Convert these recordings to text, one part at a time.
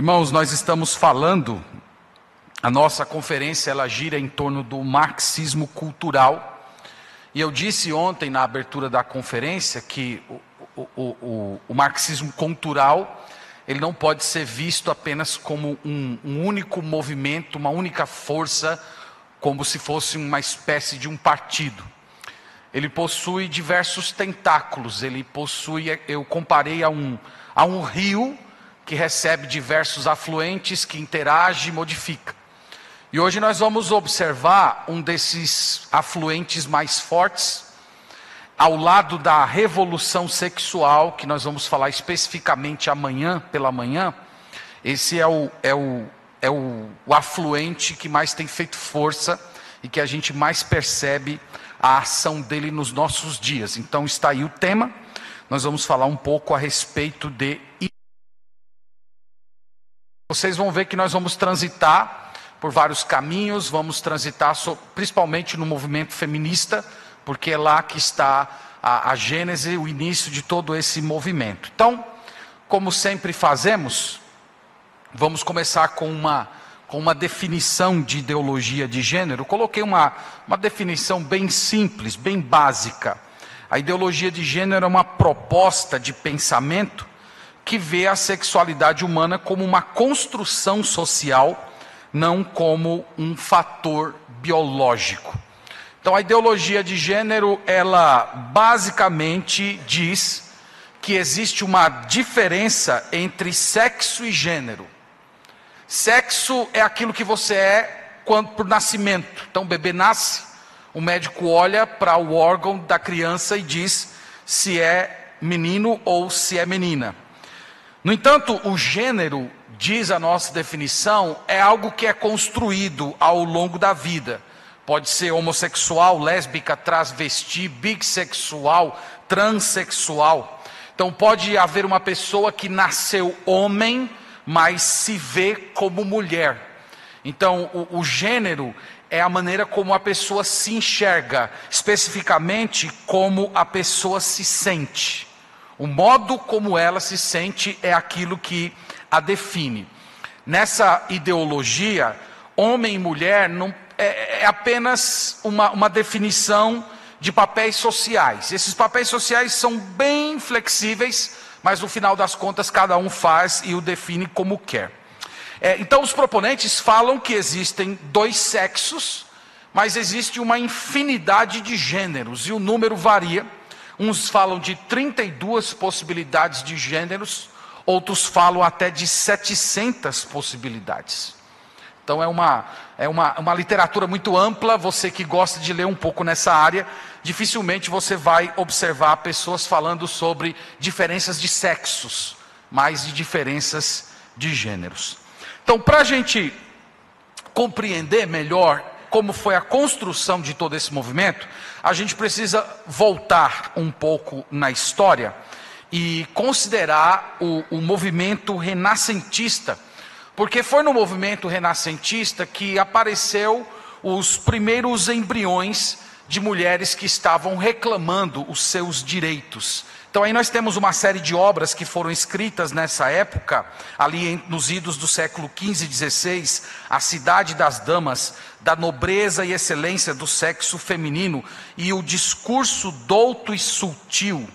Irmãos, nós estamos falando, a nossa conferência ela gira em torno do marxismo cultural. E eu disse ontem na abertura da conferência que o, o, o, o marxismo cultural ele não pode ser visto apenas como um, um único movimento, uma única força, como se fosse uma espécie de um partido. Ele possui diversos tentáculos, ele possui, eu comparei a um, a um rio que recebe diversos afluentes, que interage e modifica. E hoje nós vamos observar um desses afluentes mais fortes, ao lado da revolução sexual, que nós vamos falar especificamente amanhã, pela manhã. Esse é o, é o, é o, o afluente que mais tem feito força e que a gente mais percebe a ação dele nos nossos dias. Então está aí o tema. Nós vamos falar um pouco a respeito de vocês vão ver que nós vamos transitar por vários caminhos, vamos transitar principalmente no movimento feminista, porque é lá que está a, a gênese, o início de todo esse movimento. Então, como sempre fazemos, vamos começar com uma, com uma definição de ideologia de gênero. coloquei uma, uma definição bem simples, bem básica. A ideologia de gênero é uma proposta de pensamento que vê a sexualidade humana como uma construção social, não como um fator biológico. Então a ideologia de gênero, ela basicamente diz que existe uma diferença entre sexo e gênero. Sexo é aquilo que você é quando por nascimento. Então o bebê nasce, o médico olha para o órgão da criança e diz se é menino ou se é menina. No entanto, o gênero, diz a nossa definição, é algo que é construído ao longo da vida. Pode ser homossexual, lésbica, transvesti, bissexual, transexual. Então pode haver uma pessoa que nasceu homem, mas se vê como mulher. Então o, o gênero é a maneira como a pessoa se enxerga, especificamente como a pessoa se sente. O modo como ela se sente é aquilo que a define. Nessa ideologia, homem e mulher não, é, é apenas uma, uma definição de papéis sociais. Esses papéis sociais são bem flexíveis, mas no final das contas cada um faz e o define como quer. É, então os proponentes falam que existem dois sexos, mas existe uma infinidade de gêneros e o número varia Uns falam de 32 possibilidades de gêneros, outros falam até de 700 possibilidades. Então é uma, é uma, uma literatura muito ampla. Você que gosta de ler um pouco nessa área, dificilmente você vai observar pessoas falando sobre diferenças de sexos, mais de diferenças de gêneros. Então, para a gente compreender melhor como foi a construção de todo esse movimento, a gente precisa voltar um pouco na história e considerar o, o movimento renascentista, porque foi no movimento renascentista que apareceu os primeiros embriões de mulheres que estavam reclamando os seus direitos. Então aí nós temos uma série de obras que foram escritas nessa época, ali nos idos do século XV e XVI, A Cidade das Damas, da nobreza e excelência do sexo feminino e o discurso douto e sutil.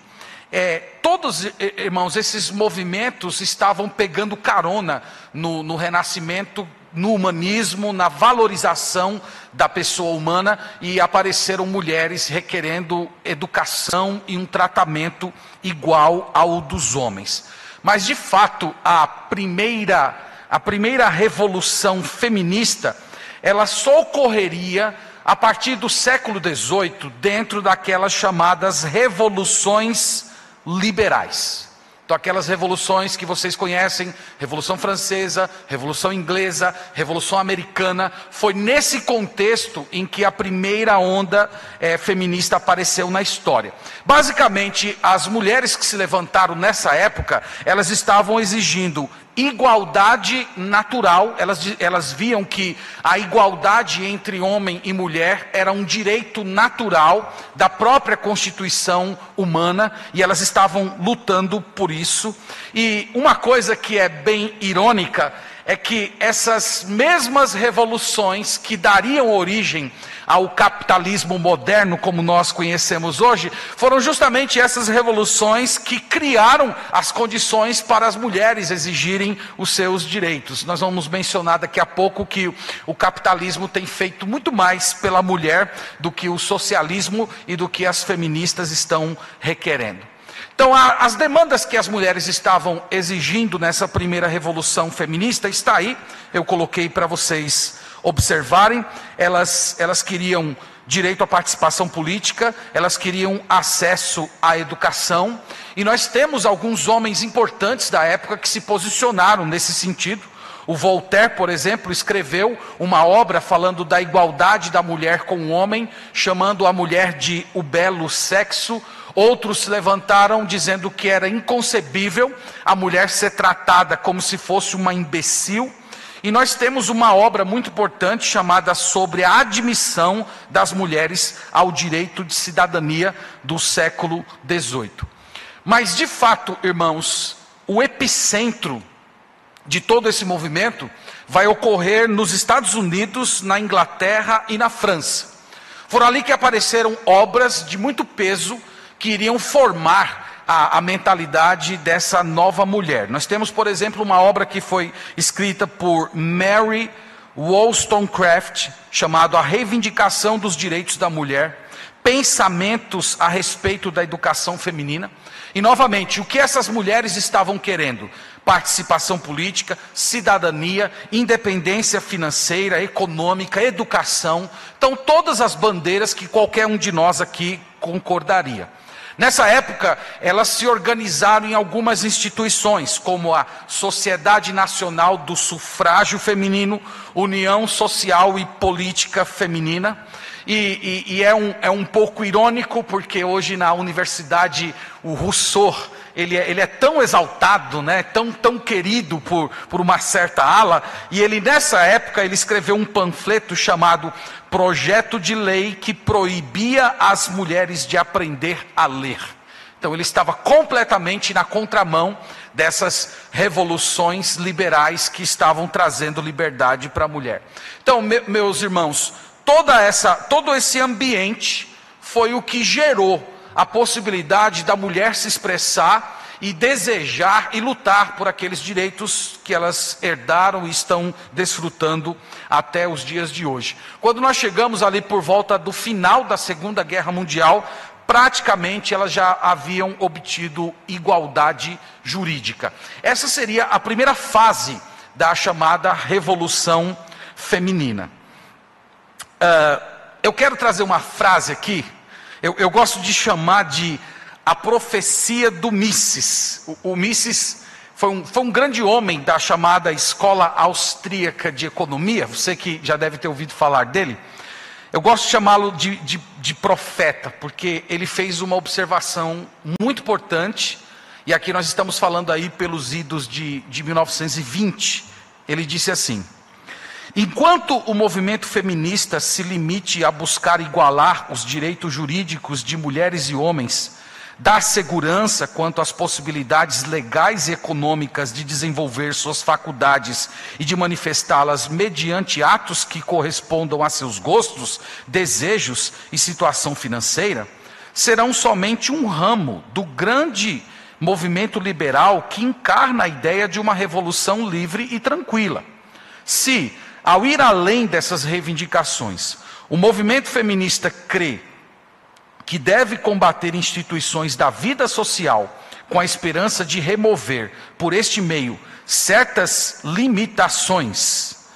É, todos, irmãos, esses movimentos estavam pegando carona no, no renascimento no humanismo, na valorização da pessoa humana e apareceram mulheres requerendo educação e um tratamento igual ao dos homens. Mas de fato, a primeira a primeira revolução feminista, ela só ocorreria a partir do século XVIII, dentro daquelas chamadas revoluções liberais. Então, aquelas revoluções que vocês conhecem, Revolução Francesa, Revolução Inglesa, Revolução Americana, foi nesse contexto em que a primeira onda é, feminista apareceu na história. Basicamente, as mulheres que se levantaram nessa época, elas estavam exigindo igualdade natural, elas, elas viam que a igualdade entre homem e mulher era um direito natural da própria constituição humana e elas estavam lutando por isso. E uma coisa que é bem irônica é que essas mesmas revoluções que dariam origem ao capitalismo moderno como nós conhecemos hoje, foram justamente essas revoluções que criaram as condições para as mulheres exigirem os seus direitos. Nós vamos mencionar daqui a pouco que o capitalismo tem feito muito mais pela mulher do que o socialismo e do que as feministas estão requerendo. Então, as demandas que as mulheres estavam exigindo nessa primeira revolução feminista está aí, eu coloquei para vocês observarem, elas, elas queriam direito à participação política, elas queriam acesso à educação, e nós temos alguns homens importantes da época que se posicionaram nesse sentido. O Voltaire, por exemplo, escreveu uma obra falando da igualdade da mulher com o homem, chamando a mulher de o belo sexo. Outros se levantaram dizendo que era inconcebível a mulher ser tratada como se fosse uma imbecil. E nós temos uma obra muito importante chamada Sobre a Admissão das Mulheres ao Direito de Cidadania do século XVIII. Mas, de fato, irmãos, o epicentro de todo esse movimento vai ocorrer nos Estados Unidos, na Inglaterra e na França. Foram ali que apareceram obras de muito peso que iriam formar a, a, mentalidade dessa nova mulher. Nós temos, por exemplo, uma obra que foi escrita por Mary Wollstonecraft, chamado A Reivindicação dos Direitos da Mulher, pensamentos a respeito da educação feminina. E novamente, o que essas mulheres estavam querendo? Participação política, cidadania, independência financeira, econômica, educação. Então, todas as bandeiras que qualquer um de nós aqui concordaria. Nessa época, elas se organizaram em algumas instituições, como a Sociedade Nacional do Sufrágio Feminino, União Social e Política Feminina. E, e, e é, um, é um pouco irônico, porque hoje na universidade o Rousseau ele é, ele é tão exaltado, né, tão, tão querido por, por uma certa ala, e ele nessa época ele escreveu um panfleto chamado Projeto de Lei que proibia as mulheres de aprender a ler. Então ele estava completamente na contramão dessas revoluções liberais que estavam trazendo liberdade para a mulher. Então, me, meus irmãos, toda essa, todo esse ambiente foi o que gerou a possibilidade da mulher se expressar e desejar e lutar por aqueles direitos que elas herdaram e estão desfrutando até os dias de hoje. Quando nós chegamos ali por volta do final da Segunda Guerra Mundial, praticamente elas já haviam obtido igualdade jurídica. Essa seria a primeira fase da chamada Revolução Feminina. Uh, eu quero trazer uma frase aqui eu, eu gosto de chamar de a profecia do Mises. O, o Mises foi um, foi um grande homem da chamada Escola Austríaca de Economia, você que já deve ter ouvido falar dele. Eu gosto de chamá-lo de, de, de, profeta, porque ele fez uma observação muito importante, e aqui nós estamos falando aí pelos idos de, de 1920. Ele disse assim: Enquanto o movimento feminista se limite a buscar igualar os direitos jurídicos de mulheres e homens, dar segurança quanto às possibilidades legais e econômicas de desenvolver suas faculdades e de manifestá-las mediante atos que correspondam a seus gostos, desejos e situação financeira, serão somente um ramo do grande movimento liberal que encarna a ideia de uma revolução livre e tranquila. Se ao ir além dessas reivindicações, o movimento feminista crê que deve combater instituições da vida social com a esperança de remover, por este meio, certas limitações.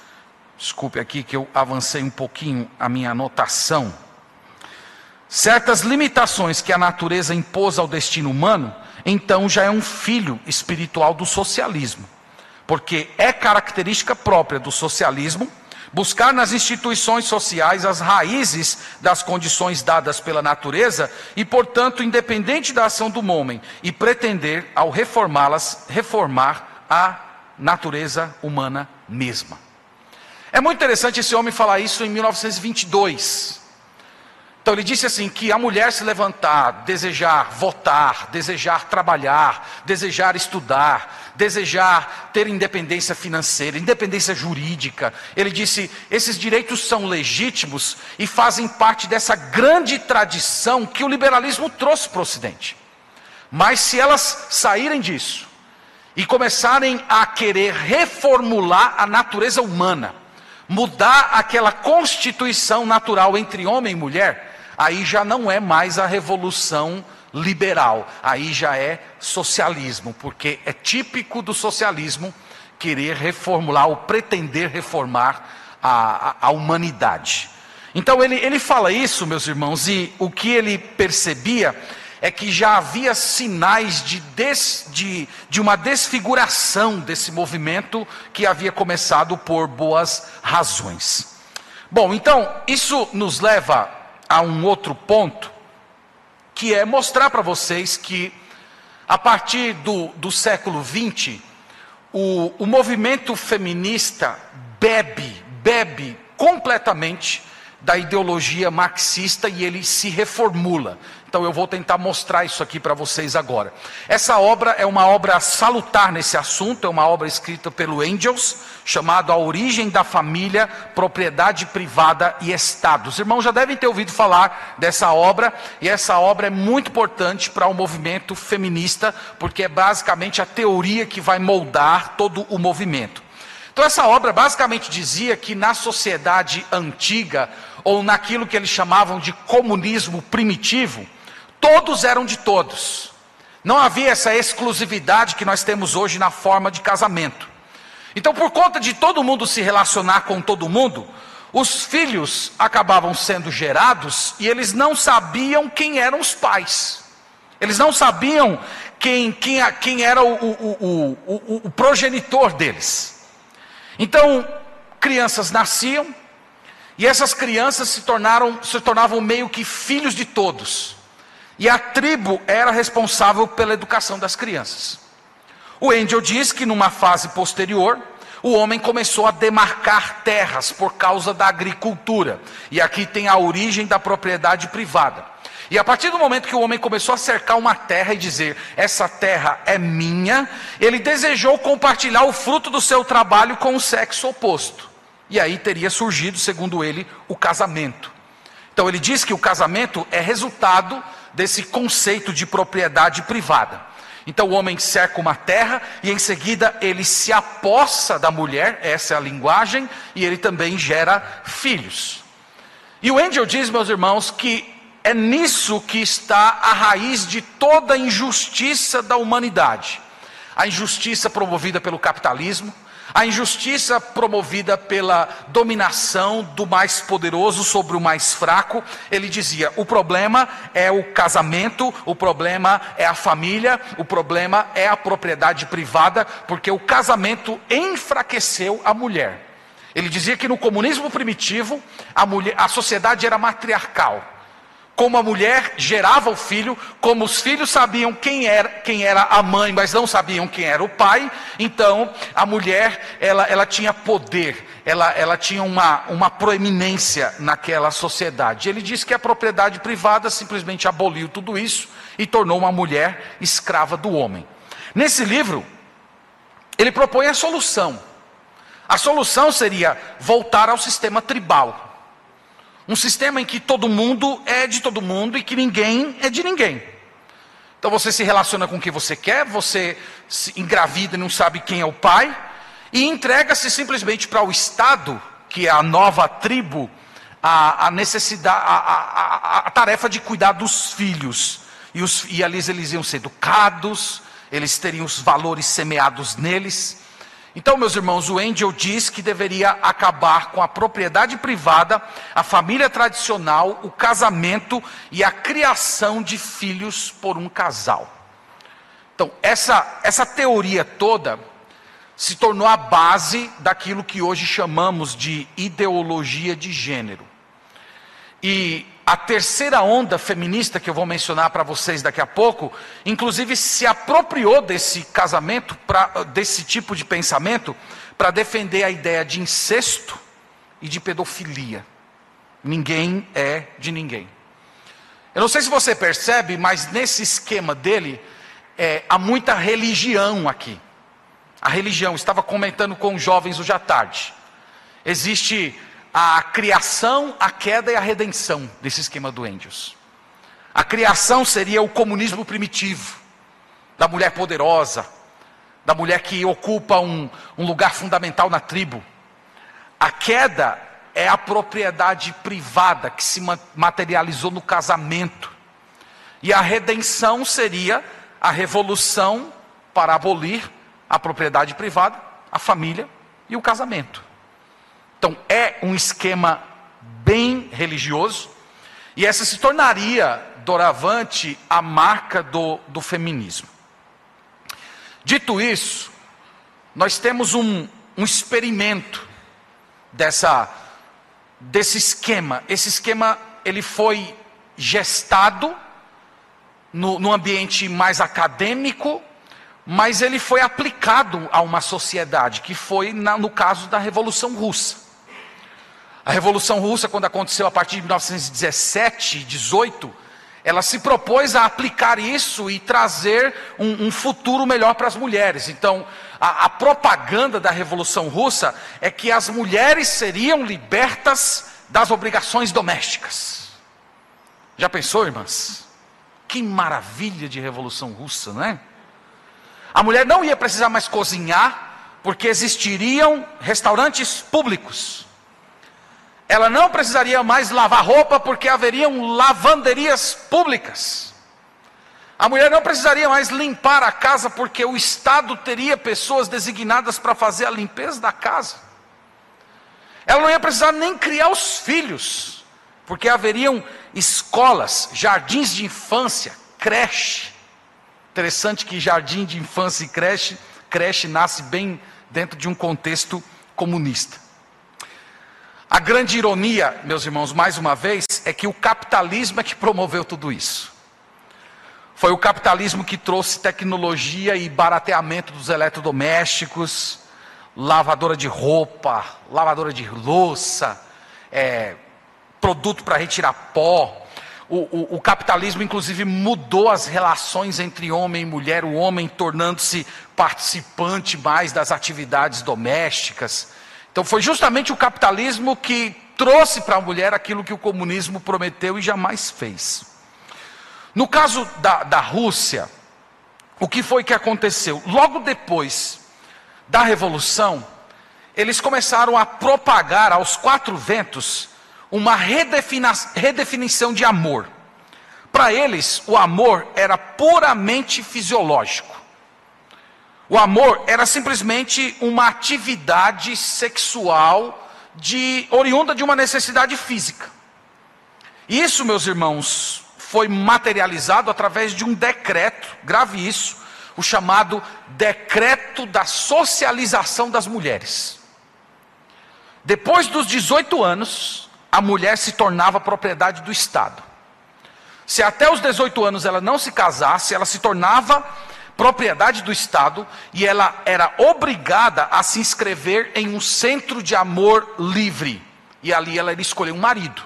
Desculpe aqui que eu avancei um pouquinho a minha anotação. Certas limitações que a natureza impôs ao destino humano, então já é um filho espiritual do socialismo porque é característica própria do socialismo buscar nas instituições sociais as raízes das condições dadas pela natureza e, portanto, independente da ação do homem, e pretender, ao reformá-las, reformar a natureza humana mesma. É muito interessante esse homem falar isso em 1922. Então ele disse assim: que a mulher se levantar, desejar votar, desejar trabalhar, desejar estudar, desejar ter independência financeira, independência jurídica. Ele disse: esses direitos são legítimos e fazem parte dessa grande tradição que o liberalismo trouxe para o Ocidente. Mas se elas saírem disso e começarem a querer reformular a natureza humana, mudar aquela constituição natural entre homem e mulher, aí já não é mais a revolução liberal, aí já é socialismo, porque é típico do socialismo querer reformular ou pretender reformar a, a, a humanidade. Então ele, ele fala isso, meus irmãos, e o que ele percebia é que já havia sinais de, des, de, de uma desfiguração desse movimento que havia começado por boas razões. Bom, então, isso nos leva a um outro ponto, que é mostrar para vocês que, a partir do, do século XX, o, o movimento feminista bebe, bebe completamente da ideologia marxista e ele se reformula. Então eu vou tentar mostrar isso aqui para vocês agora. Essa obra é uma obra salutar nesse assunto, é uma obra escrita pelo Angels, chamado A Origem da Família, Propriedade Privada e Estado. Os irmãos já devem ter ouvido falar dessa obra, e essa obra é muito importante para o movimento feminista, porque é basicamente a teoria que vai moldar todo o movimento. Então, essa obra basicamente dizia que na sociedade antiga, ou naquilo que eles chamavam de comunismo primitivo, todos eram de todos. Não havia essa exclusividade que nós temos hoje na forma de casamento. Então, por conta de todo mundo se relacionar com todo mundo, os filhos acabavam sendo gerados e eles não sabiam quem eram os pais. Eles não sabiam quem, quem, quem era o, o, o, o progenitor deles. Então, crianças nasciam e essas crianças se, tornaram, se tornavam meio que filhos de todos. E a tribo era responsável pela educação das crianças. O Angel diz que numa fase posterior, o homem começou a demarcar terras por causa da agricultura. E aqui tem a origem da propriedade privada. E a partir do momento que o homem começou a cercar uma terra e dizer: Essa terra é minha, ele desejou compartilhar o fruto do seu trabalho com o sexo oposto. E aí teria surgido, segundo ele, o casamento. Então ele diz que o casamento é resultado desse conceito de propriedade privada. Então o homem cerca uma terra e em seguida ele se apossa da mulher, essa é a linguagem, e ele também gera filhos. E o Angel diz, meus irmãos, que é nisso que está a raiz de toda a injustiça da humanidade. A injustiça promovida pelo capitalismo, a injustiça promovida pela dominação do mais poderoso sobre o mais fraco, ele dizia: o problema é o casamento, o problema é a família, o problema é a propriedade privada, porque o casamento enfraqueceu a mulher. Ele dizia que no comunismo primitivo, a, mulher, a sociedade era matriarcal como a mulher gerava o filho, como os filhos sabiam quem era, quem era a mãe, mas não sabiam quem era o pai, então a mulher ela, ela tinha poder, ela, ela tinha uma, uma proeminência naquela sociedade. Ele disse que a propriedade privada simplesmente aboliu tudo isso e tornou uma mulher escrava do homem. Nesse livro, ele propõe a solução. A solução seria voltar ao sistema tribal. Um sistema em que todo mundo é de todo mundo e que ninguém é de ninguém. Então você se relaciona com quem você quer, você se engravida e não sabe quem é o pai, e entrega-se simplesmente para o Estado, que é a nova tribo, a, a necessidade, a, a, a, tarefa de cuidar dos filhos. E, os, e ali eles iam ser educados, eles teriam os valores semeados neles. Então, meus irmãos, o Angel diz que deveria acabar com a propriedade privada, a família tradicional, o casamento e a criação de filhos por um casal. Então, essa, essa teoria toda se tornou a base daquilo que hoje chamamos de ideologia de gênero. E a terceira onda feminista que eu vou mencionar para vocês daqui a pouco, inclusive se apropriou desse casamento, pra, desse tipo de pensamento, para defender a ideia de incesto e de pedofilia. Ninguém é de ninguém. Eu não sei se você percebe, mas nesse esquema dele, é, há muita religião aqui. A religião, estava comentando com os jovens hoje à tarde. Existe a criação, a queda e a redenção desse esquema do Angels. A criação seria o comunismo primitivo, da mulher poderosa, da mulher que ocupa um, um lugar fundamental na tribo. A queda é a propriedade privada que se materializou no casamento. E a redenção seria a revolução para abolir a propriedade privada, a família e o casamento. Então, é um esquema bem religioso, e essa se tornaria, doravante, a marca do, do feminismo. Dito isso, nós temos um, um experimento dessa, desse esquema. Esse esquema ele foi gestado no, no ambiente mais acadêmico, mas ele foi aplicado a uma sociedade, que foi na, no caso da Revolução Russa. A Revolução Russa, quando aconteceu a partir de 1917, 18, ela se propôs a aplicar isso e trazer um, um futuro melhor para as mulheres. Então, a, a, propaganda da Revolução Russa é que as mulheres seriam libertas das obrigações domésticas. Já pensou, irmãs? Que maravilha de Revolução Russa, não é? A mulher não ia precisar mais cozinhar, porque existiriam restaurantes públicos ela não precisaria mais lavar roupa porque haveriam lavanderias públicas. A mulher não precisaria mais limpar a casa porque o Estado teria pessoas designadas para fazer a limpeza da casa. Ela não ia precisar nem criar os filhos, porque haveriam escolas, jardins de infância, creche. Interessante que jardim de infância e creche, creche nasce bem dentro de um contexto comunista. A grande ironia, meus irmãos, mais uma vez, é que o capitalismo é que promoveu tudo isso. Foi o capitalismo que trouxe tecnologia e barateamento dos eletrodomésticos, lavadora de roupa, lavadora de louça, é, produto para retirar pó. O, o, o, capitalismo, inclusive, mudou as relações entre homem e mulher, o homem tornando-se participante mais das atividades domésticas. Então foi justamente o capitalismo que trouxe para a mulher aquilo que o comunismo prometeu e jamais fez. No caso da, da Rússia, o que foi que aconteceu? Logo depois da Revolução, eles começaram a propagar aos quatro ventos uma redefinição de amor. Para eles, o amor era puramente fisiológico. O amor era simplesmente uma atividade sexual de oriunda de uma necessidade física. Isso, meus irmãos, foi materializado através de um decreto, grave isso, o chamado decreto da socialização das mulheres. Depois dos 18 anos, a mulher se tornava propriedade do Estado. Se até os 18 anos ela não se casasse, ela se tornava propriedade do Estado e ela era obrigada a se inscrever em um centro de amor livre. E ali ela iria escolher um marido.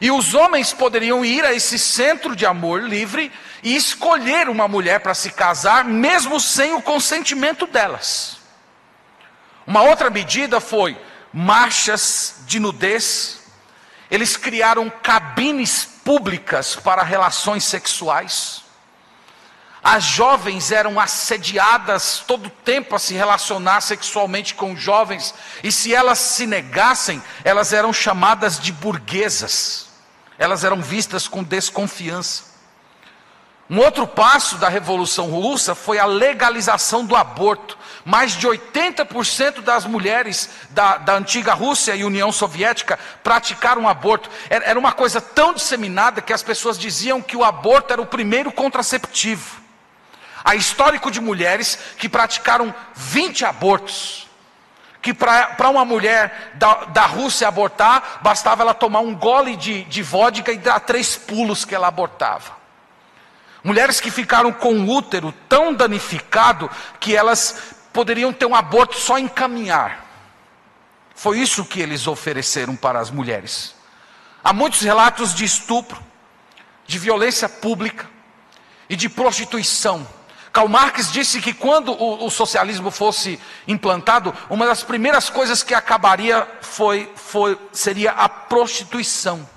E os homens poderiam ir a esse centro de amor livre e escolher uma mulher para se casar, mesmo sem o consentimento delas. Uma outra medida foi marchas de nudez. Eles criaram cabines públicas para relações sexuais. As jovens eram assediadas todo o tempo a se relacionar sexualmente com jovens, e se elas se negassem, elas eram chamadas de burguesas, elas eram vistas com desconfiança. Um outro passo da Revolução Russa foi a legalização do aborto. Mais de 80% das mulheres da, da, antiga Rússia e União Soviética praticaram aborto. Era uma coisa tão disseminada que as pessoas diziam que o aborto era o primeiro contraceptivo. Há histórico de mulheres que praticaram 20 abortos. que para uma mulher da, da Rússia abortar, bastava ela tomar um gole de, de vodka e dar três pulos que ela abortava. Mulheres que ficaram com o útero tão danificado que elas poderiam ter um aborto só em caminhar. Foi isso que eles ofereceram para as mulheres. Há muitos relatos de estupro, de violência pública e de prostituição Karl Marx disse que quando o, o, socialismo fosse implantado, uma das primeiras coisas que acabaria foi, foi, seria a prostituição.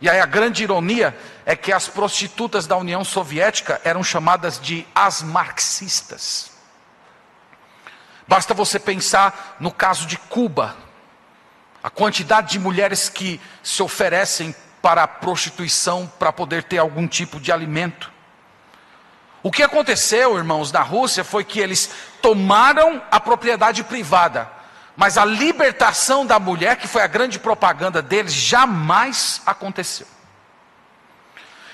E aí a grande ironia é que as prostitutas da União Soviética eram chamadas de as marxistas. Basta você pensar no caso de Cuba, a quantidade de mulheres que se oferecem para a prostituição para poder ter algum tipo de alimento. O que aconteceu, irmãos, na Rússia foi que eles tomaram a propriedade privada, mas a libertação da mulher, que foi a grande propaganda deles, jamais aconteceu.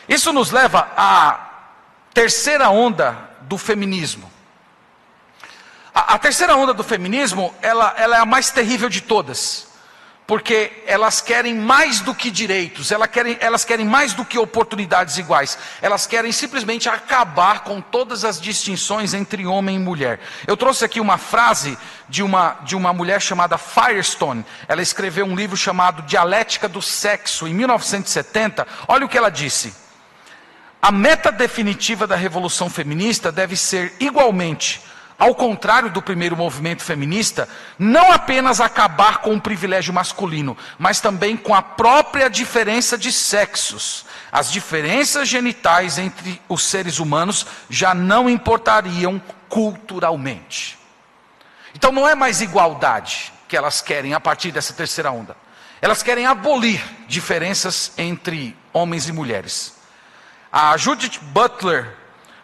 Isso nos leva à terceira onda do feminismo. A, a terceira onda do feminismo, ela, ela é a mais terrível de todas porque elas querem mais do que direitos, elas querem, elas querem mais do que oportunidades iguais, elas querem simplesmente acabar com todas as distinções entre homem e mulher. Eu trouxe aqui uma frase de uma, de uma mulher chamada Firestone, ela escreveu um livro chamado Dialética do Sexo, em 1970. Olha o que ela disse. A meta definitiva da revolução feminista deve ser igualmente ao contrário do primeiro movimento feminista, não apenas acabar com o privilégio masculino, mas também com a própria diferença de sexos. As diferenças genitais entre os seres humanos já não importariam culturalmente. Então não é mais igualdade que elas querem a partir dessa terceira onda. Elas querem abolir diferenças entre homens e mulheres. A Judith Butler,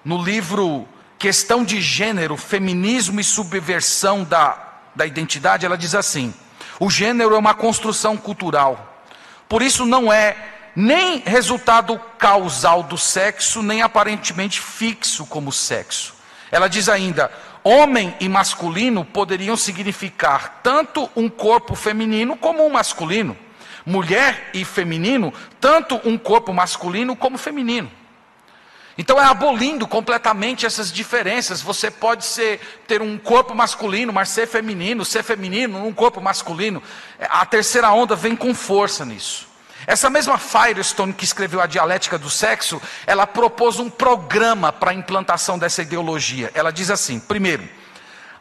no livro questão de gênero, feminismo e subversão da, da identidade, ela diz assim: o gênero é uma construção cultural, por isso não é nem resultado causal do sexo, nem aparentemente fixo como sexo. Ela diz ainda: homem e masculino poderiam significar tanto um corpo feminino como um masculino, mulher e feminino, tanto um corpo masculino como feminino. Então é abolindo completamente essas diferenças. Você pode ser, ter um corpo masculino, mas ser feminino, ser feminino num corpo masculino. A terceira onda vem com força nisso. Essa mesma Firestone que escreveu a dialética do sexo, ela propôs um programa para a implantação dessa ideologia. Ela diz assim: primeiro,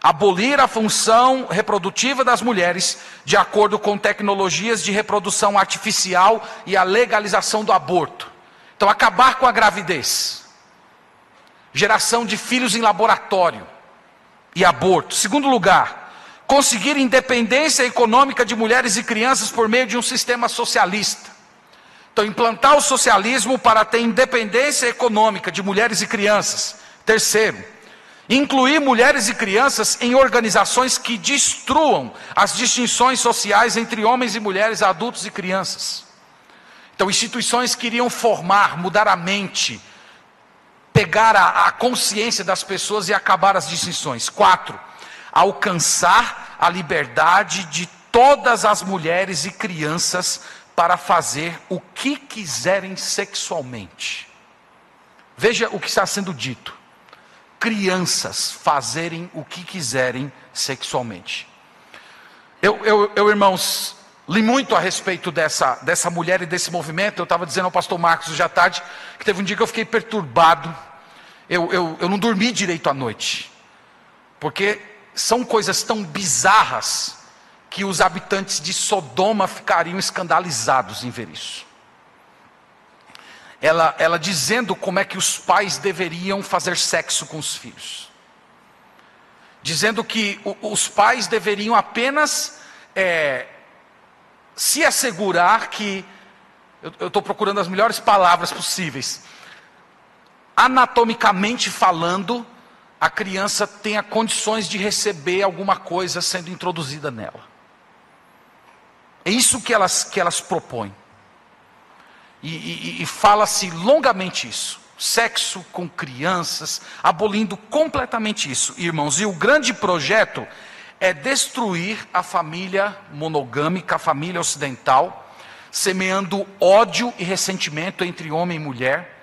abolir a função reprodutiva das mulheres de acordo com tecnologias de reprodução artificial e a legalização do aborto. Então, acabar com a gravidez geração de filhos em laboratório e aborto. Segundo lugar, conseguir independência econômica de mulheres e crianças por meio de um sistema socialista. Então, implantar o socialismo para ter independência econômica de mulheres e crianças. Terceiro, incluir mulheres e crianças em organizações que destruam as distinções sociais entre homens e mulheres, adultos e crianças. Então, instituições que iriam formar, mudar a mente, pegar a, a consciência das pessoas e acabar as distinções. Quatro, alcançar a liberdade de todas as mulheres e crianças para fazer o que quiserem sexualmente. Veja o que está sendo dito: crianças fazerem o que quiserem sexualmente. Eu, eu, eu irmãos, li muito a respeito dessa, dessa mulher e desse movimento. Eu estava dizendo ao pastor Marcos hoje à tarde que teve um dia que eu fiquei perturbado eu, eu, eu não dormi direito à noite, porque são coisas tão bizarras que os habitantes de Sodoma ficariam escandalizados em ver isso. Ela, ela dizendo como é que os pais deveriam fazer sexo com os filhos, dizendo que o, os pais deveriam apenas é, se assegurar que, eu estou procurando as melhores palavras possíveis, anatomicamente falando, a criança tenha condições de receber alguma coisa sendo introduzida nela. É isso que elas, que elas propõem. E, e, e fala-se longamente isso. Sexo com crianças, abolindo completamente isso, irmãos. E o grande projeto é destruir a família monogâmica, a família ocidental, semeando ódio e ressentimento entre homem e mulher.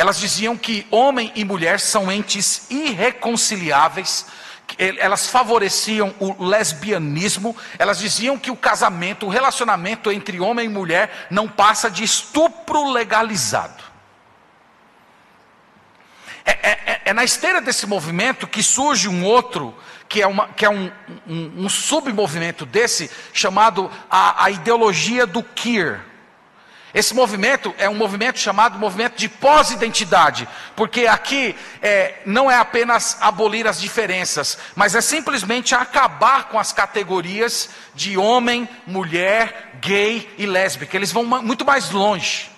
Elas diziam que homem e mulher são entes irreconciliáveis, elas favoreciam o lesbianismo, elas diziam que o casamento, o relacionamento entre homem e mulher não passa de estupro legalizado. É, é, é, é na esteira desse movimento que surge um outro, que é, uma, que é um, um, um submovimento desse, chamado a, a ideologia do queer. Esse movimento é um movimento chamado movimento de pós-identidade, porque aqui é, não é apenas abolir as diferenças, mas é simplesmente acabar com as categorias de homem, mulher, gay e lésbica. Eles vão muito mais longe.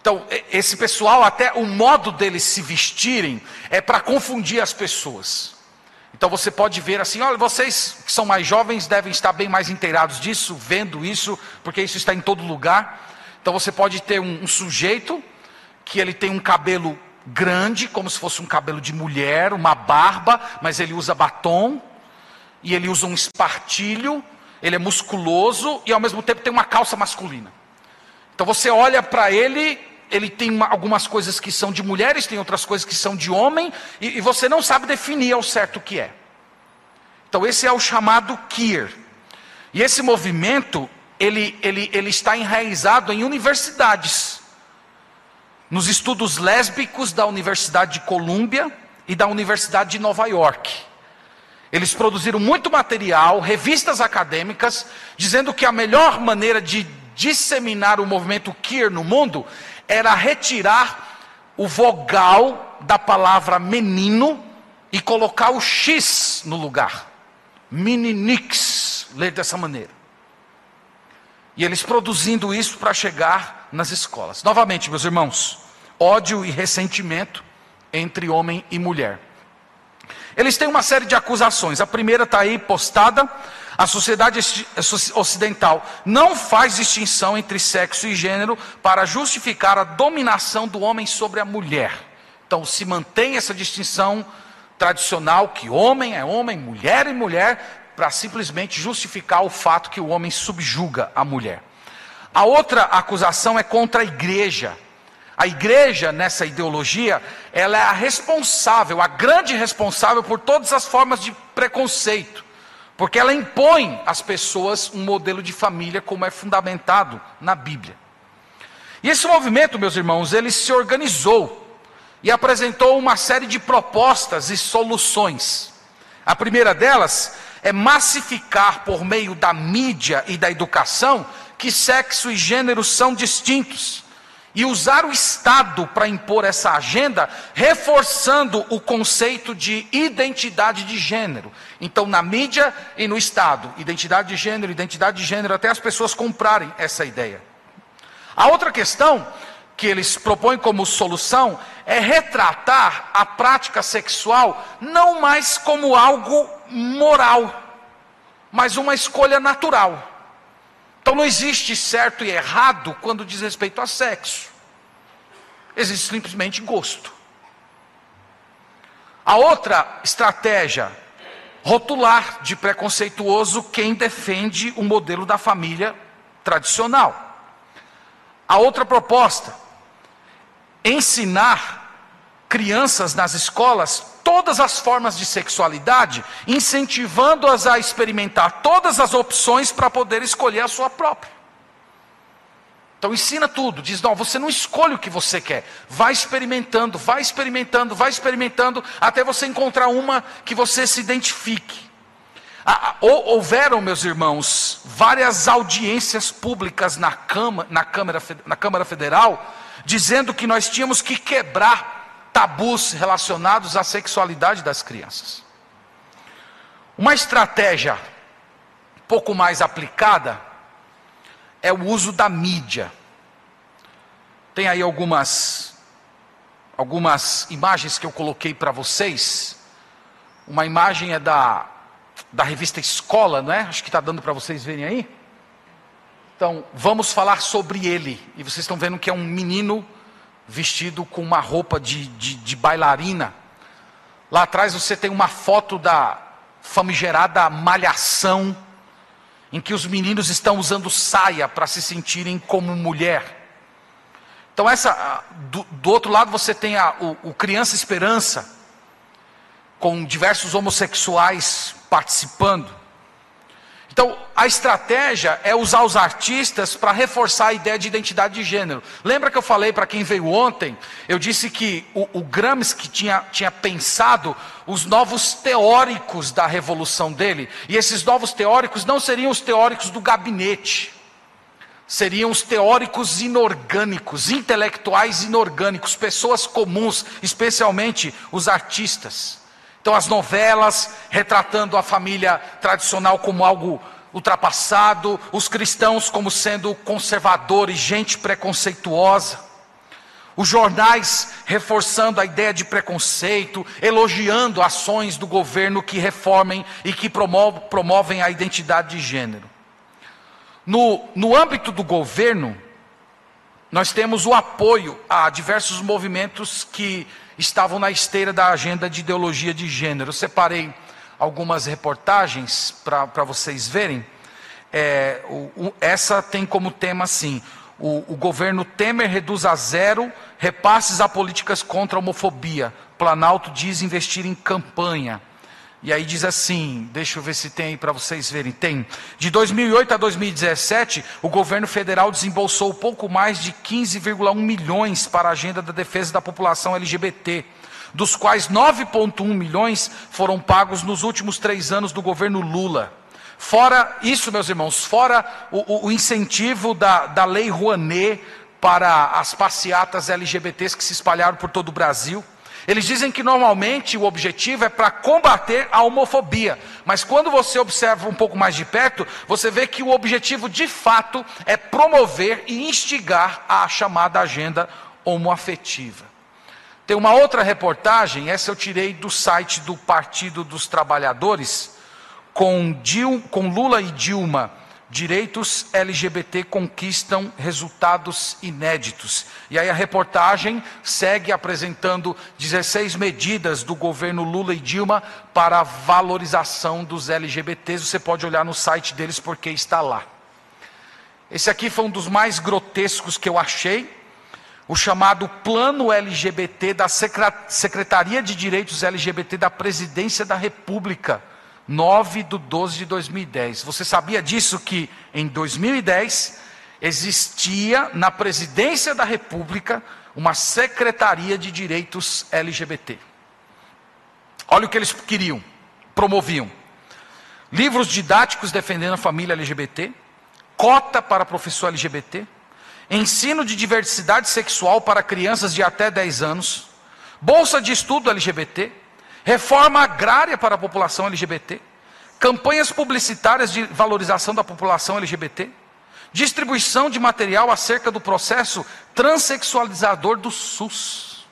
Então, esse pessoal, até o modo deles se vestirem, é para confundir as pessoas. Então você pode ver assim, olha, vocês que são mais jovens devem estar bem mais inteirados disso, vendo isso, porque isso está em todo lugar. Então você pode ter um, um sujeito que ele tem um cabelo grande, como se fosse um cabelo de mulher, uma barba, mas ele usa batom, e ele usa um espartilho, ele é musculoso e ao mesmo tempo tem uma calça masculina. Então você olha para ele, ele tem uma, algumas coisas que são de mulheres, tem outras coisas que são de homem, e, e você não sabe definir ao certo o que é. Então esse é o chamado queer. E esse movimento, ele, ele, ele está enraizado em universidades. Nos estudos lésbicos da Universidade de Colômbia e da Universidade de Nova York. Eles produziram muito material, revistas acadêmicas, dizendo que a melhor maneira de disseminar o movimento queer no mundo era retirar o vogal da palavra menino e colocar o X no lugar. Meninix, ler dessa maneira. E eles produzindo isso para chegar nas escolas. Novamente, meus irmãos, ódio e ressentimento entre homem e mulher. Eles têm uma série de acusações. A primeira está aí postada. A sociedade ocidental não faz distinção entre sexo e gênero para justificar a dominação do homem sobre a mulher. Então se mantém essa distinção tradicional que homem é homem, mulher é mulher, para simplesmente justificar o fato que o homem subjuga a mulher. A outra acusação é contra a igreja. A igreja, nessa ideologia, ela é a responsável, a grande responsável por todas as formas de preconceito, porque ela impõe às pessoas um modelo de família como é fundamentado na Bíblia. E esse movimento, meus irmãos, ele se organizou e apresentou uma série de propostas e soluções. A primeira delas é massificar por meio da mídia e da educação que sexo e gênero são distintos. E usar o Estado para impor essa agenda, reforçando o conceito de identidade de gênero. Então, na mídia e no Estado, identidade de gênero, identidade de gênero, até as pessoas comprarem essa ideia. A outra questão que eles propõem como solução é retratar a prática sexual não mais como algo moral, mas uma escolha natural. Então não existe certo e errado quando diz respeito a sexo. Existe simplesmente gosto. A outra estratégia, rotular de preconceituoso quem defende o modelo da família tradicional. A outra proposta, ensinar crianças nas escolas todas as formas de sexualidade, incentivando-as a experimentar todas as opções para poder escolher a sua própria. Então ensina tudo, diz: não, você não escolhe o que você quer, vai experimentando, vai experimentando, vai experimentando, até você encontrar uma que você se identifique. Houveram, meus irmãos, várias audiências públicas na Câmara, na Câmara, Federal, dizendo que nós tínhamos que quebrar tabus relacionados à sexualidade das crianças. Uma estratégia pouco mais aplicada é o uso da mídia. Tem aí algumas algumas imagens que eu coloquei para vocês. Uma imagem é da da revista Escola, não é? Acho que está dando para vocês verem aí. Então, vamos falar sobre ele. E vocês estão vendo que é um menino vestido com uma roupa de, de, de bailarina. Lá atrás você tem uma foto da famigerada malhação, em que os meninos estão usando saia para se sentirem como mulher. Então, essa, do, do outro lado, você tem a, o, o Criança Esperança, com diversos homossexuais participando. Então, a estratégia é usar os artistas para reforçar a ideia de identidade de gênero. Lembra que eu falei para quem veio ontem? Eu disse que o, o Gramsci tinha, tinha pensado os novos teóricos da revolução dele. E esses novos teóricos não seriam os teóricos do gabinete. Seriam os teóricos inorgânicos, intelectuais inorgânicos, pessoas comuns, especialmente os artistas. Então, as novelas retratando a família tradicional como algo ultrapassado, os cristãos como sendo conservadores, gente preconceituosa. Os jornais reforçando a ideia de preconceito, elogiando ações do governo que reformem e que promovem a identidade de gênero. No, no âmbito do governo, nós temos o apoio a diversos movimentos que estavam na esteira da agenda de ideologia de gênero. Eu separei algumas reportagens para vocês verem. É, o, o, essa tem como tema assim: o, o governo Temer reduz a zero repasses a políticas contra a homofobia. Planalto diz investir em campanha. E aí diz assim, deixa eu ver se tem aí para vocês verem. Tem. De 2008 a 2017, o governo federal desembolsou pouco mais de 15,1 milhões para a agenda da defesa da população LGBT, dos quais 9,1 milhões foram pagos nos últimos três anos do governo Lula. Fora isso, meus irmãos, fora o, o incentivo da, da Lei Rouanet para as passeatas LGBTs que se espalharam por todo o Brasil. Eles dizem que normalmente o objetivo é para combater a homofobia, mas quando você observa um pouco mais de perto, você vê que o objetivo de fato é promover e instigar a chamada agenda homoafetiva. Tem uma outra reportagem, essa eu tirei do site do Partido dos Trabalhadores, com, Dil, com Lula e Dilma Direitos LGBT conquistam resultados inéditos. E aí a reportagem segue apresentando 16 medidas do governo Lula e Dilma para a valorização dos LGBTs. Você pode olhar no site deles porque está lá. Esse aqui foi um dos mais grotescos que eu achei. O chamado Plano LGBT da Secretaria de Direitos LGBT da Presidência da República 9 de 12 de 2010. Você sabia disso que em 2010 existia na presidência da República uma secretaria de direitos LGBT. Olha o que eles queriam, promoviam: livros didáticos defendendo a família LGBT, cota para professor LGBT, ensino de diversidade sexual para crianças de até 10 anos, bolsa de estudo LGBT, reforma agrária para a população LGBT, campanhas publicitárias de valorização da população LGBT, distribuição de material acerca do processo transexualizador do SUS.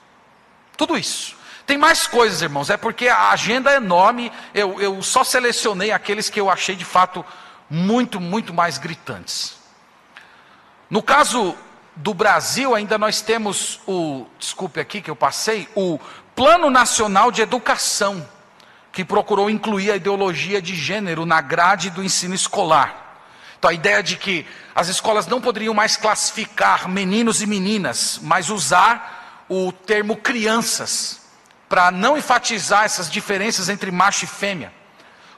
Tudo isso. Tem mais coisas, irmãos, é porque a agenda é enorme, eu, eu só selecionei aqueles que eu achei de fato muito, muito mais gritantes. No caso do Brasil, ainda nós temos o, desculpe aqui que eu passei, o Plano Nacional de Educação, que procurou incluir a ideologia de gênero na grade do ensino escolar. Então, a ideia de que as escolas não poderiam mais classificar meninos e meninas, mas usar o termo crianças, para não enfatizar essas diferenças entre macho e fêmea.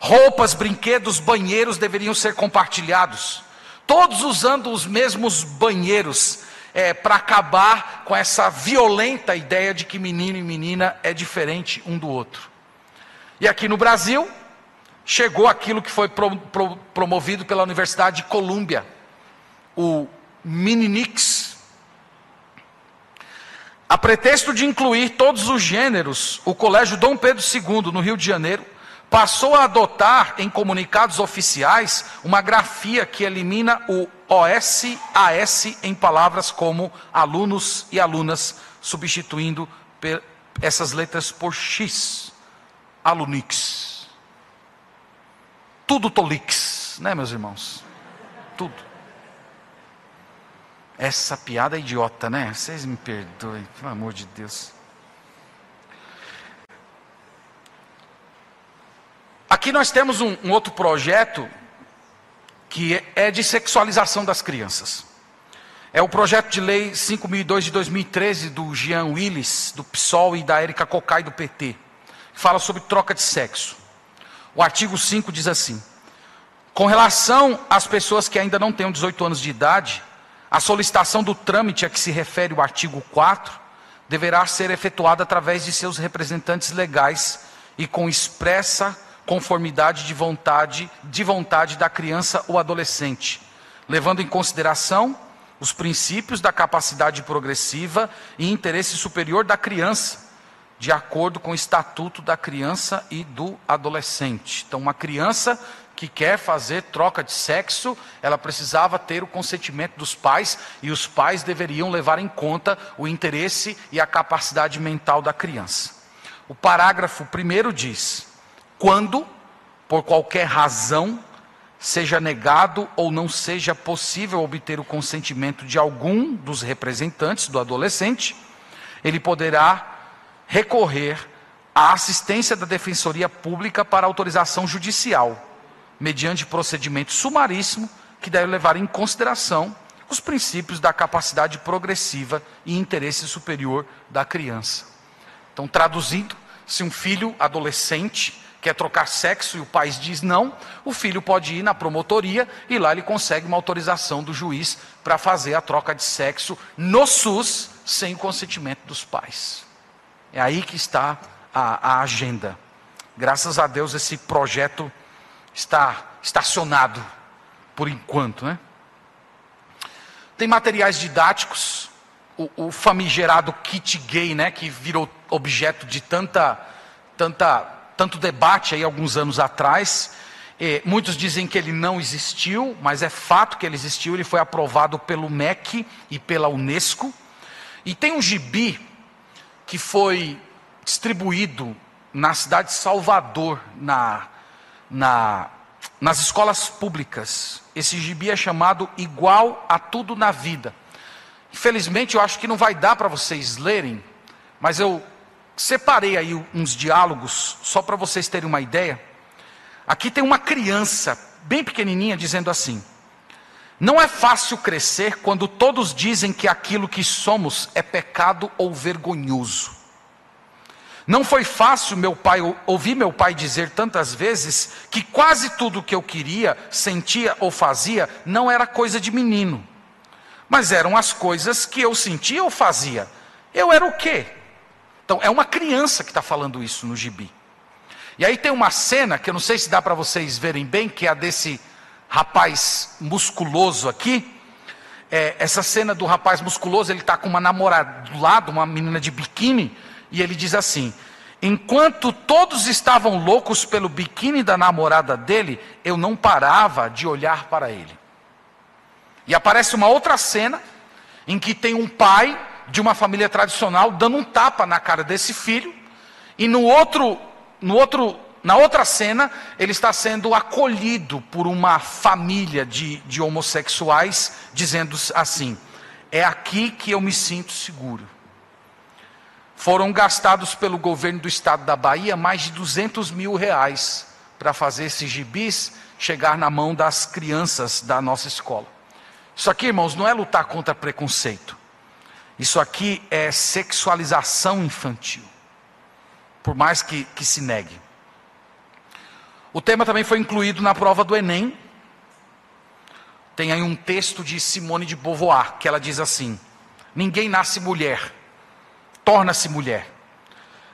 Roupas, brinquedos, banheiros deveriam ser compartilhados, todos usando os mesmos banheiros, é, para acabar com essa violenta ideia de que menino e menina é diferente um do outro. E aqui no Brasil, chegou aquilo que foi pro, pro, promovido pela Universidade de Colômbia, o Mininix. A pretexto de incluir todos os gêneros, o Colégio Dom Pedro II, no Rio de Janeiro, passou a adotar em comunicados oficiais uma grafia que elimina o OS, AS em palavras como alunos e alunas, substituindo essas letras por X, alunix. Tudo tolix, né, meus irmãos? Tudo. Essa piada é idiota, né? Vocês me perdoem, pelo amor de Deus. Aqui nós temos um, um outro projeto que é de sexualização das crianças. É o projeto de lei 5002 de 2013 do Jean Willis, do PSOL e da Érica Cocai do PT, que fala sobre troca de sexo. O artigo 5 diz assim: Com relação às pessoas que ainda não tenham 18 anos de idade, a solicitação do trâmite a que se refere o artigo 4 deverá ser efetuada através de seus representantes legais e com expressa conformidade de vontade, de vontade da criança ou adolescente, levando em consideração os princípios da capacidade progressiva e interesse superior da criança, de acordo com o estatuto da criança e do adolescente. Então, uma criança que quer fazer troca de sexo, ela precisava ter o consentimento dos pais e os pais deveriam levar em conta o interesse e a capacidade mental da criança. O parágrafo primeiro diz: quando, por qualquer razão, seja negado ou não seja possível obter o consentimento de algum dos representantes do adolescente, ele poderá recorrer à assistência da Defensoria Pública para autorização judicial, mediante procedimento sumaríssimo que deve levar em consideração os princípios da capacidade progressiva e interesse superior da criança. Então, traduzindo, se um filho adolescente quer trocar sexo e o pai diz não, o filho pode ir na promotoria e lá ele consegue uma autorização do juiz para fazer a troca de sexo no SUS sem o consentimento dos pais. É aí que está a, a agenda. Graças a Deus esse projeto está estacionado por enquanto, né? Tem materiais didáticos, o, o famigerado kit gay, né, que virou objeto de tanta, tanta tanto debate aí alguns anos atrás. Eh, muitos dizem que ele não existiu, mas é fato que ele existiu. Ele foi aprovado pelo MEC e pela Unesco. E tem um gibi que foi distribuído na cidade de Salvador, na, na, nas escolas públicas. Esse gibi é chamado Igual a Tudo na Vida. Infelizmente, eu acho que não vai dar para vocês lerem, mas eu separei aí uns diálogos, só para vocês terem uma ideia. Aqui tem uma criança, bem pequenininha, dizendo assim: Não é fácil crescer quando todos dizem que aquilo que somos é pecado ou vergonhoso. Não foi fácil meu pai ouvir meu pai dizer tantas vezes que quase tudo que eu queria, sentia ou fazia não era coisa de menino, mas eram as coisas que eu sentia ou fazia. Eu era o quê? Então, é uma criança que está falando isso no gibi. E aí tem uma cena que eu não sei se dá para vocês verem bem, que é a desse rapaz musculoso aqui. É, essa cena do rapaz musculoso, ele está com uma namorada do lado, uma menina de biquíni, e ele diz assim: Enquanto todos estavam loucos pelo biquíni da namorada dele, eu não parava de olhar para ele. E aparece uma outra cena em que tem um pai de uma família tradicional dando um tapa na cara desse filho, e no outro, no outro, na outra cena, ele está sendo acolhido por uma família de, de homossexuais, dizendo assim: é aqui que eu me sinto seguro. Foram gastados pelo governo do estado da Bahia mais de 200 mil reais para fazer esses gibis chegar na mão das crianças da nossa escola. Isso aqui, irmãos, não é lutar contra preconceito. Isso aqui é sexualização infantil, por mais que, que se negue. O tema também foi incluído na prova do Enem. Tem aí um texto de Simone de Beauvoir, que ela diz assim: Ninguém nasce mulher, torna-se mulher.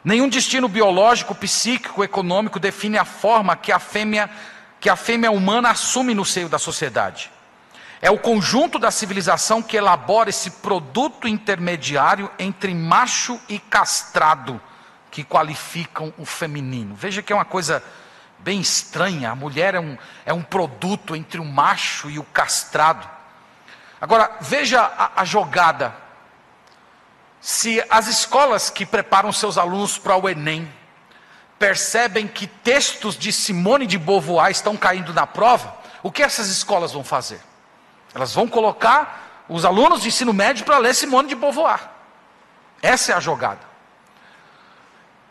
Nenhum destino biológico, psíquico, econômico define a forma que a fêmea, que a fêmea humana assume no seio da sociedade. É o conjunto da civilização que elabora esse produto intermediário entre macho e castrado, que qualificam o feminino. Veja que é uma coisa bem estranha. A mulher é um, é um produto entre o macho e o castrado. Agora, veja a, a jogada. Se as escolas que preparam seus alunos para o Enem percebem que textos de Simone de Beauvoir estão caindo na prova, o que essas escolas vão fazer? Elas vão colocar os alunos de ensino médio para ler Simone de Beauvoir. Essa é a jogada.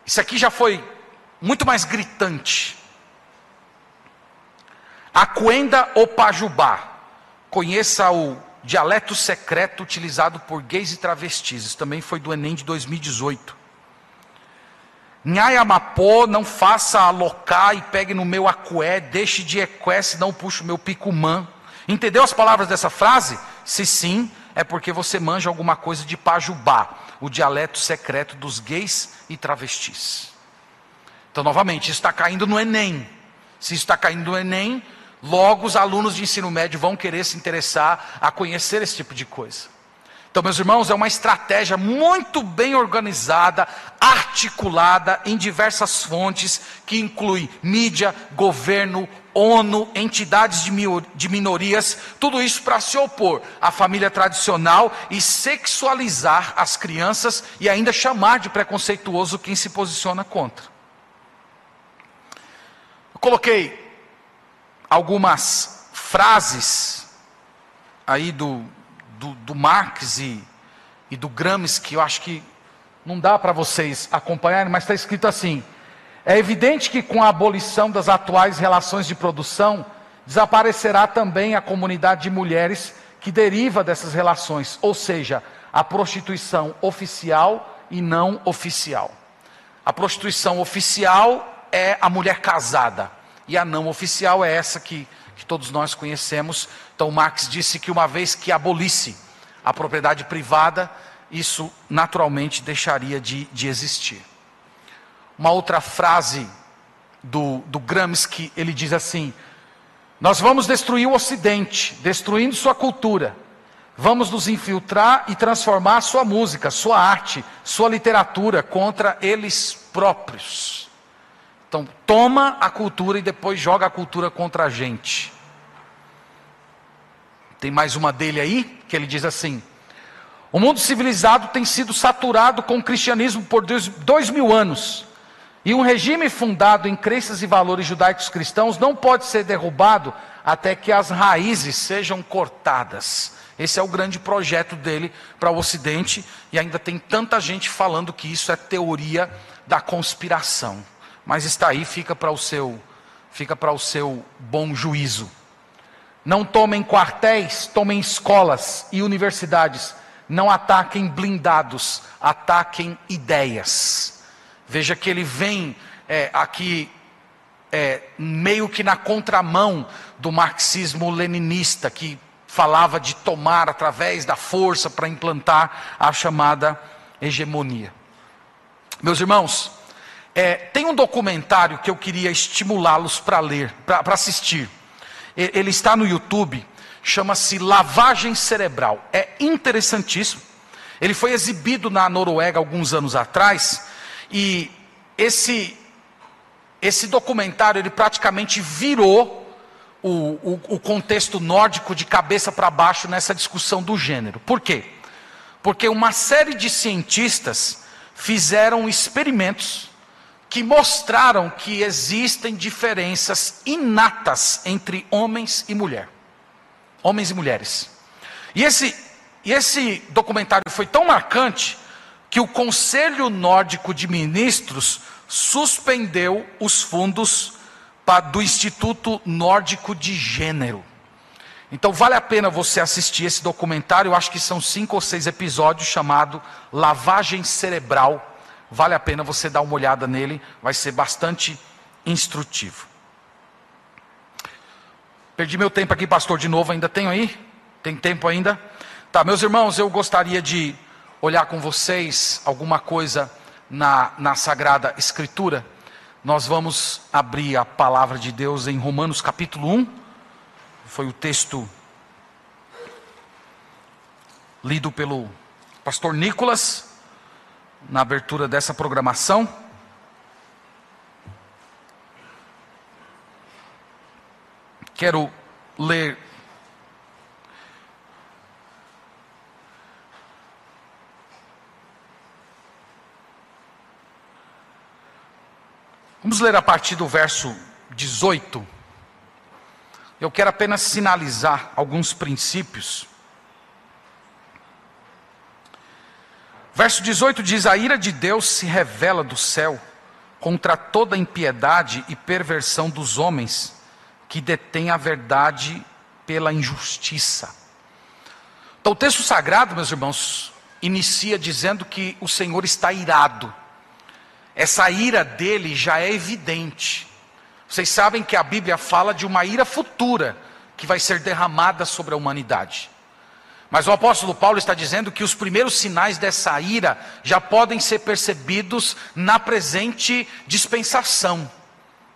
Isso aqui já foi muito mais gritante Aquenda ou Pajubá. Conheça o dialeto secreto utilizado por gays e travestis. Isso também foi do Enem de 2018. Nhayamapô, não faça alocar e pegue no meu acué, deixe de equé, senão puxo meu picumã. Entendeu as palavras dessa frase? Se sim, é porque você manja alguma coisa de Pajubá, o dialeto secreto dos gays e travestis. Então, novamente, isso está caindo no Enem. Se está caindo no Enem, logo os alunos de ensino médio vão querer se interessar a conhecer esse tipo de coisa. Então, meus irmãos, é uma estratégia muito bem organizada, articulada em diversas fontes, que inclui mídia, governo, ONU, entidades de minorias, tudo isso para se opor à família tradicional e sexualizar as crianças e ainda chamar de preconceituoso quem se posiciona contra. Eu coloquei algumas frases aí do do, do Marx e, e do Gramsci, que eu acho que não dá para vocês acompanharem, mas está escrito assim: é evidente que com a abolição das atuais relações de produção, desaparecerá também a comunidade de mulheres que deriva dessas relações, ou seja, a prostituição oficial e não oficial. A prostituição oficial é a mulher casada, e a não oficial é essa que que todos nós conhecemos. Então, Marx disse que uma vez que abolisse a propriedade privada, isso naturalmente deixaria de, de existir. Uma outra frase do, do Gramsci, ele diz assim: Nós vamos destruir o Ocidente, destruindo sua cultura. Vamos nos infiltrar e transformar sua música, sua arte, sua literatura contra eles próprios. Então, toma a cultura e depois joga a cultura contra a gente. Tem mais uma dele aí, que ele diz assim: O mundo civilizado tem sido saturado com o cristianismo por dois, dois mil anos. E um regime fundado em crenças e valores judaicos cristãos não pode ser derrubado até que as raízes sejam cortadas. Esse é o grande projeto dele para o Ocidente, e ainda tem tanta gente falando que isso é teoria da conspiração mas está aí, fica para o seu, fica para o seu bom juízo. Não tomem quartéis, tomem escolas e universidades. Não ataquem blindados, ataquem ideias. Veja que ele vem é, aqui é, meio que na contramão do marxismo leninista, que falava de tomar através da força para implantar a chamada hegemonia. Meus irmãos, é, tem um documentário que eu queria estimulá-los para ler, para assistir. Ele está no YouTube, chama-se Lavagem Cerebral. É interessantíssimo. Ele foi exibido na Noruega alguns anos atrás e esse esse documentário ele praticamente virou o, o, o contexto nórdico de cabeça para baixo nessa discussão do gênero. Por quê? Porque uma série de cientistas fizeram experimentos que mostraram que existem diferenças inatas entre homens e mulher. Homens e mulheres. E esse, e esse documentário foi tão marcante que o Conselho Nórdico de Ministros suspendeu os fundos do Instituto Nórdico de Gênero. Então vale a pena você assistir esse documentário, eu acho que são cinco ou seis episódios, chamado Lavagem Cerebral Vale a pena você dar uma olhada nele, vai ser bastante instrutivo. Perdi meu tempo aqui, pastor, de novo, ainda tenho aí? Tem tempo ainda? Tá, meus irmãos, eu gostaria de olhar com vocês alguma coisa na, na Sagrada Escritura. Nós vamos abrir a palavra de Deus em Romanos capítulo 1. Foi o texto lido pelo pastor Nicolas na abertura dessa programação. Quero ler Vamos ler a partir do verso 18. Eu quero apenas sinalizar alguns princípios Verso 18 diz: A ira de Deus se revela do céu contra toda impiedade e perversão dos homens que detém a verdade pela injustiça. Então, o texto sagrado, meus irmãos, inicia dizendo que o Senhor está irado. Essa ira dele já é evidente. Vocês sabem que a Bíblia fala de uma ira futura que vai ser derramada sobre a humanidade. Mas o apóstolo Paulo está dizendo que os primeiros sinais dessa ira já podem ser percebidos na presente dispensação.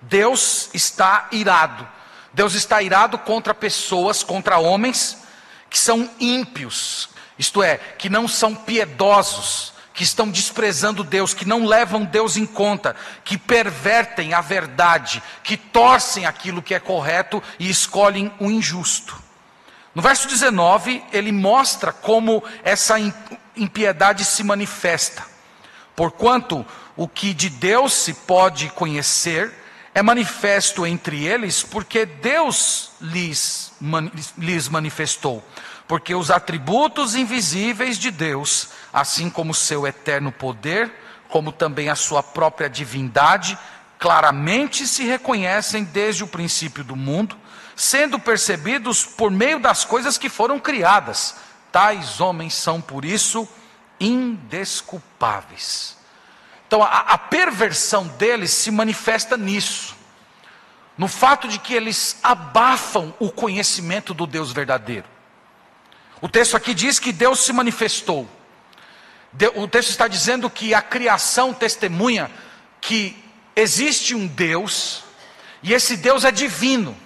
Deus está irado. Deus está irado contra pessoas, contra homens que são ímpios, isto é, que não são piedosos, que estão desprezando Deus, que não levam Deus em conta, que pervertem a verdade, que torcem aquilo que é correto e escolhem o injusto. No verso 19, ele mostra como essa impiedade se manifesta. Porquanto o que de Deus se pode conhecer é manifesto entre eles, porque Deus lhes, lhes manifestou. Porque os atributos invisíveis de Deus, assim como seu eterno poder, como também a sua própria divindade, claramente se reconhecem desde o princípio do mundo, sendo percebidos por meio das coisas que foram criadas. Tais homens são, por isso, indesculpáveis. Então, a, a perversão deles se manifesta nisso, no fato de que eles abafam o conhecimento do Deus verdadeiro. O texto aqui diz que Deus se manifestou. O texto está dizendo que a criação testemunha que existe um Deus, e esse Deus é divino.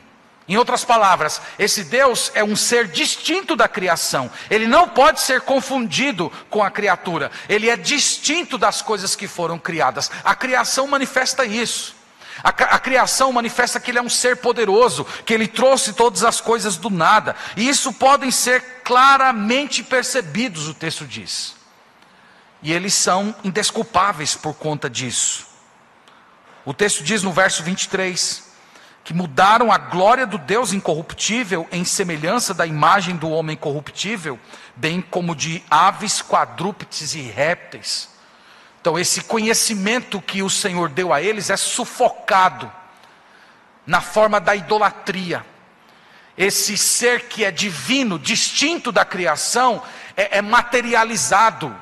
Em outras palavras, esse Deus é um ser distinto da criação. Ele não pode ser confundido com a criatura. Ele é distinto das coisas que foram criadas. A criação manifesta isso. A, a, criação manifesta que ele é um ser poderoso, que ele trouxe todas as coisas do nada. E isso podem ser claramente percebidos, o texto diz. E eles são indesculpáveis por conta disso. O texto diz no verso 23: que mudaram a glória do Deus incorruptível em semelhança da imagem do homem corruptível, bem como de aves, quadrúpedes e répteis. Então, esse conhecimento que o Senhor deu a eles é sufocado na forma da idolatria. Esse ser que é divino, distinto da criação, é, é materializado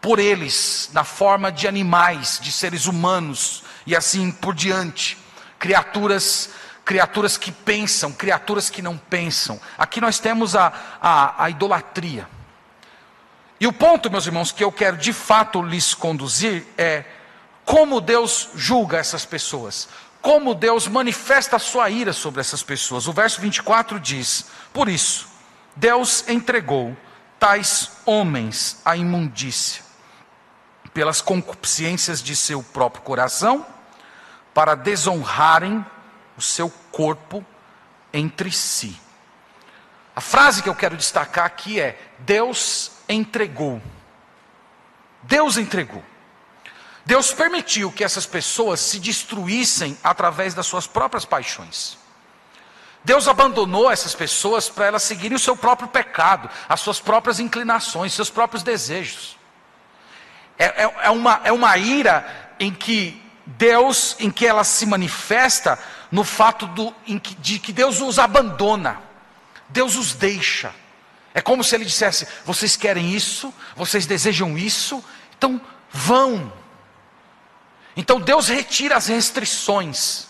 por eles na forma de animais, de seres humanos e assim por diante. Criaturas criaturas que pensam, criaturas que não pensam. Aqui nós temos a, a, a idolatria. E o ponto, meus irmãos, que eu quero de fato lhes conduzir é como Deus julga essas pessoas, como Deus manifesta a sua ira sobre essas pessoas. O verso 24 diz: Por isso, Deus entregou tais homens à imundícia, pelas concupiscências de seu próprio coração, para desonrarem o seu corpo entre si. A frase que eu quero destacar aqui é: Deus entregou. Deus entregou. Deus permitiu que essas pessoas se destruíssem através das suas próprias paixões. Deus abandonou essas pessoas para elas seguirem o seu próprio pecado, as suas próprias inclinações, seus próprios desejos. É, é, é, uma, é uma ira em que Deus, em que ela se manifesta no fato do, que, de que Deus os abandona, Deus os deixa. É como se ele dissesse: vocês querem isso, vocês desejam isso, então vão. Então Deus retira as restrições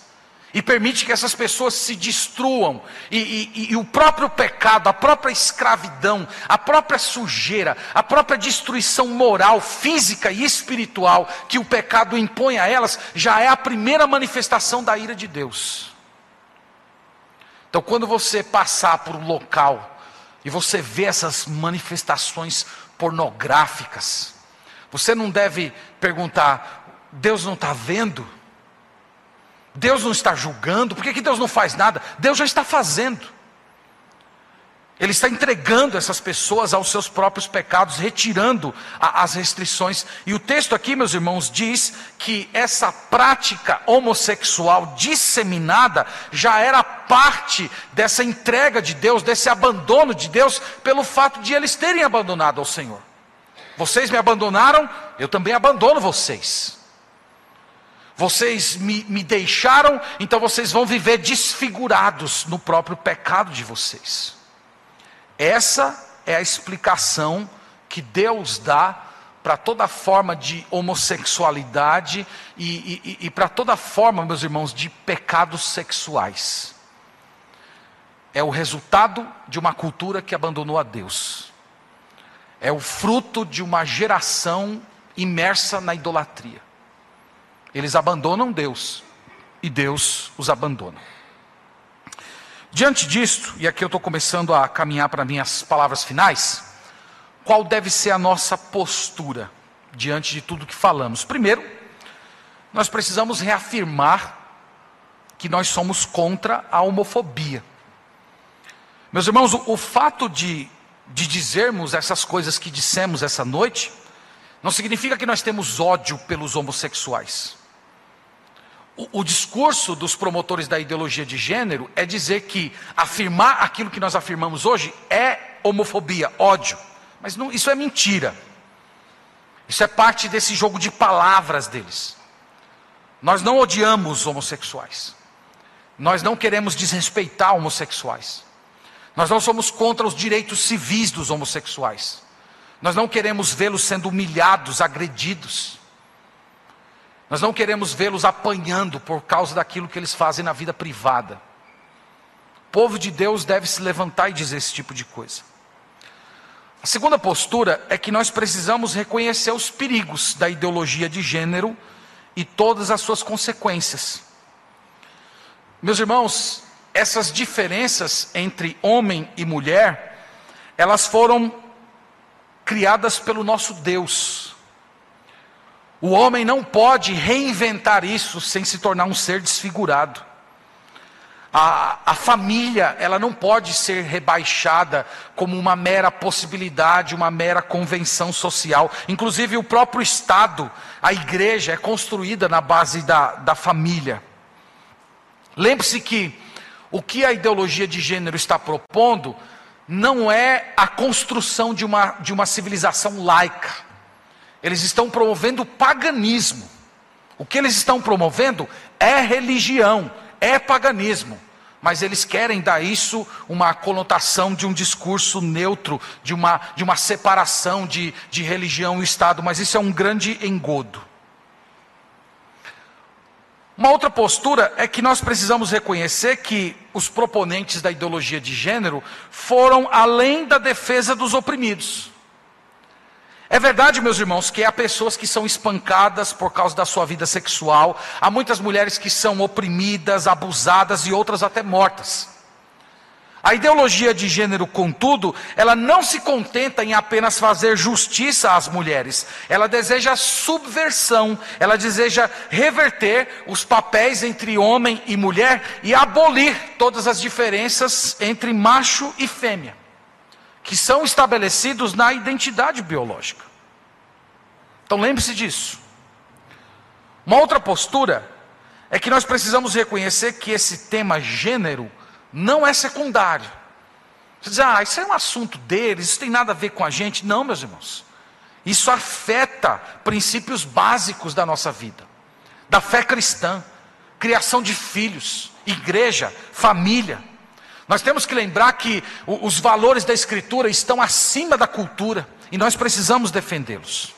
e permite que essas pessoas se destruam, e, e, e, o próprio pecado, a própria escravidão, a própria sujeira, a própria destruição moral, física e espiritual que o pecado impõe a elas, já é a primeira manifestação da ira de Deus. Então, quando você passar por um local e você vê essas manifestações pornográficas, você não deve perguntar, Deus não está vendo? Deus não está julgando, por que, que Deus não faz nada? Deus já está fazendo. Ele está entregando essas pessoas aos seus próprios pecados, retirando a, as restrições. E o texto aqui, meus irmãos, diz que essa prática homossexual disseminada já era parte dessa entrega de Deus, desse abandono de Deus, pelo fato de eles terem abandonado ao Senhor. Vocês me abandonaram, eu também abandono vocês. Vocês me, me deixaram, então vocês vão viver desfigurados no próprio pecado de vocês. Essa é a explicação que Deus dá para toda forma de homossexualidade e, e, e para toda forma, meus irmãos, de pecados sexuais. É o resultado de uma cultura que abandonou a Deus. É o fruto de uma geração imersa na idolatria. Eles abandonam Deus e Deus os abandona. Diante disto, e aqui eu estou começando a caminhar para minhas palavras finais, qual deve ser a nossa postura diante de tudo que falamos? Primeiro, nós precisamos reafirmar que nós somos contra a homofobia. Meus irmãos, o, o fato de, de dizermos essas coisas que dissemos essa noite, não significa que nós temos ódio pelos homossexuais. O, discurso dos promotores da ideologia de gênero é dizer que afirmar aquilo que nós afirmamos hoje é homofobia, ódio. Mas não, isso é mentira. Isso é parte desse jogo de palavras deles. Nós não odiamos homossexuais. Nós não queremos desrespeitar homossexuais. Nós não somos contra os direitos civis dos homossexuais. Nós não queremos vê-los sendo humilhados, agredidos. Nós não queremos vê-los apanhando por causa daquilo que eles fazem na vida privada. O povo de Deus deve se levantar e dizer esse tipo de coisa. A segunda postura é que nós precisamos reconhecer os perigos da ideologia de gênero e todas as suas consequências. Meus irmãos, essas diferenças entre homem e mulher, elas foram criadas pelo nosso Deus. O homem não pode reinventar isso sem se tornar um ser desfigurado. A, a, família, ela não pode ser rebaixada como uma mera possibilidade, uma mera convenção social. Inclusive, o próprio Estado, a igreja, é construída na base da, da família. Lembre-se que o que a ideologia de gênero está propondo não é a construção de uma, de uma civilização laica. Eles estão promovendo paganismo. O que eles estão promovendo é religião, é paganismo. Mas eles querem dar isso uma conotação de um discurso neutro, de uma, de uma separação de, de religião e Estado, mas isso é um grande engodo. Uma outra postura é que nós precisamos reconhecer que os proponentes da ideologia de gênero foram além da defesa dos oprimidos. É verdade, meus irmãos, que há pessoas que são espancadas por causa da sua vida sexual, há muitas mulheres que são oprimidas, abusadas e outras até mortas. A ideologia de gênero, contudo, ela não se contenta em apenas fazer justiça às mulheres, ela deseja subversão, ela deseja reverter os papéis entre homem e mulher e abolir todas as diferenças entre macho e fêmea que são estabelecidos na identidade biológica. Então lembre-se disso. Uma outra postura é que nós precisamos reconhecer que esse tema gênero não é secundário. Você diz, ah, isso é um assunto deles, isso tem nada a ver com a gente. Não, meus irmãos. Isso afeta princípios básicos da nossa vida, da fé cristã, criação de filhos, igreja, família. Nós temos que lembrar que os valores da Escritura estão acima da cultura e nós precisamos defendê-los.